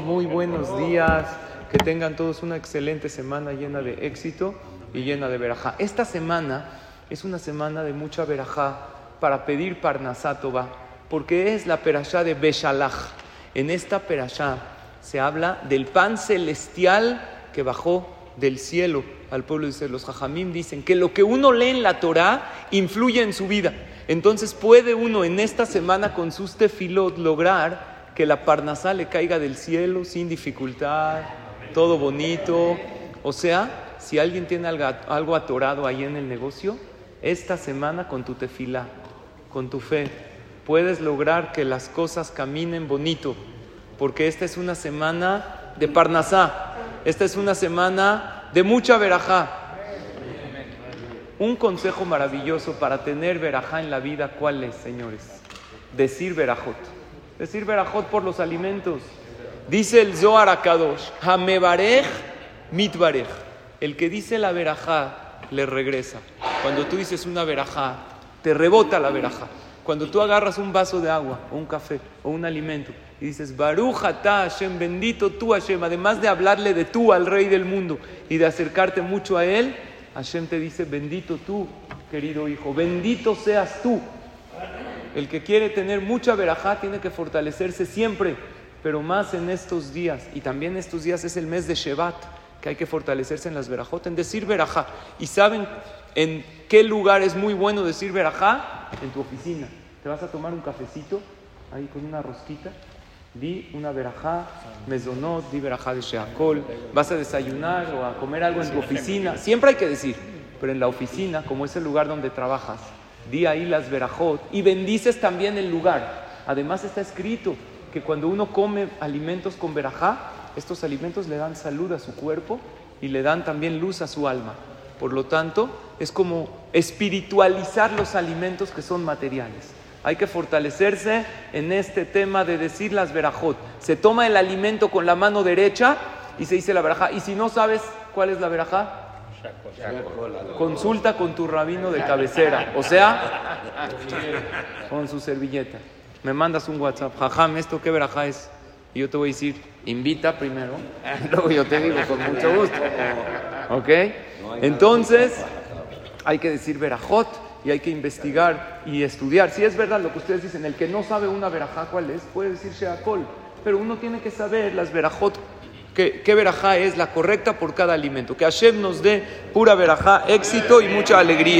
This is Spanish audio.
muy buenos días. Que tengan todos una excelente semana llena de éxito y llena de verajá. Esta semana es una semana de mucha verajá para pedir Parnasátova, porque es la perashá de Beshalach. En esta perashá se habla del pan celestial que bajó del cielo al pueblo de Israel. Los jajamim dicen que lo que uno lee en la Torá influye en su vida. Entonces puede uno en esta semana con sus tefilot lograr que la parnasá le caiga del cielo sin dificultad, todo bonito. O sea, si alguien tiene algo, atorado ahí en el negocio, esta semana con tu tefilá, con tu fe, puedes lograr que las cosas caminen bonito, porque esta es una semana de parnasá, esta es una semana de mucha verajá. Un consejo maravilloso para tener verajá en la vida, ¿cuál es, señores? Decir verajot. Decir verajot por los alimentos. Dice el Zohar Akadosh, Hamebarej mitbarej. El que dice la verajá le regresa. Cuando tú dices una verajá, te rebota la verajá. Cuando tú agarras un vaso de agua o un café o un alimento y dices, Baruch Hashem, bendito tú Hashem, además de hablarle de tú al Rey del mundo y de acercarte mucho a Él, Hashem te dice, bendito tú, querido hijo, bendito seas tú. El que quiere tener mucha verajá tiene que fortalecerse siempre, pero más en estos días. Y también estos días es el mes de Shevat, que hay que fortalecerse en las verajot, en decir verajá. ¿Y saben en qué lugar es muy bueno decir verajá? En tu oficina. Te vas a tomar un cafecito ahí con una rosquita Di una verajá, mesonot, di verajá de sheakol. Vas a desayunar o a comer algo en tu oficina. Siempre hay que decir, pero en la oficina, como es el lugar donde trabajas, di ahí las verajot y bendices también el lugar. Además está escrito que cuando uno come alimentos con verajá, estos alimentos le dan salud a su cuerpo y le dan también luz a su alma. Por lo tanto, es como espiritualizar los alimentos que son materiales. Hay que fortalecerse en este tema de decir las verajot. Se toma el alimento con la mano derecha y se dice la verajá. Y si no sabes cuál es la verajá, consulta con tu rabino de cabecera. O sea, con su servilleta. Me mandas un WhatsApp. Jajam, ¿esto qué verajá es? Y yo te voy a decir, invita primero. Luego yo te digo con mucho gusto. ¿Ok? Entonces, hay que decir verajot y hay que investigar y estudiar. Si es verdad lo que ustedes dicen, el que no sabe una verajá cuál es, puede decir sheakol, pero uno tiene que saber las verajot, qué, qué verajá es la correcta por cada alimento. Que Hashem nos dé pura verajá, éxito y mucha alegría.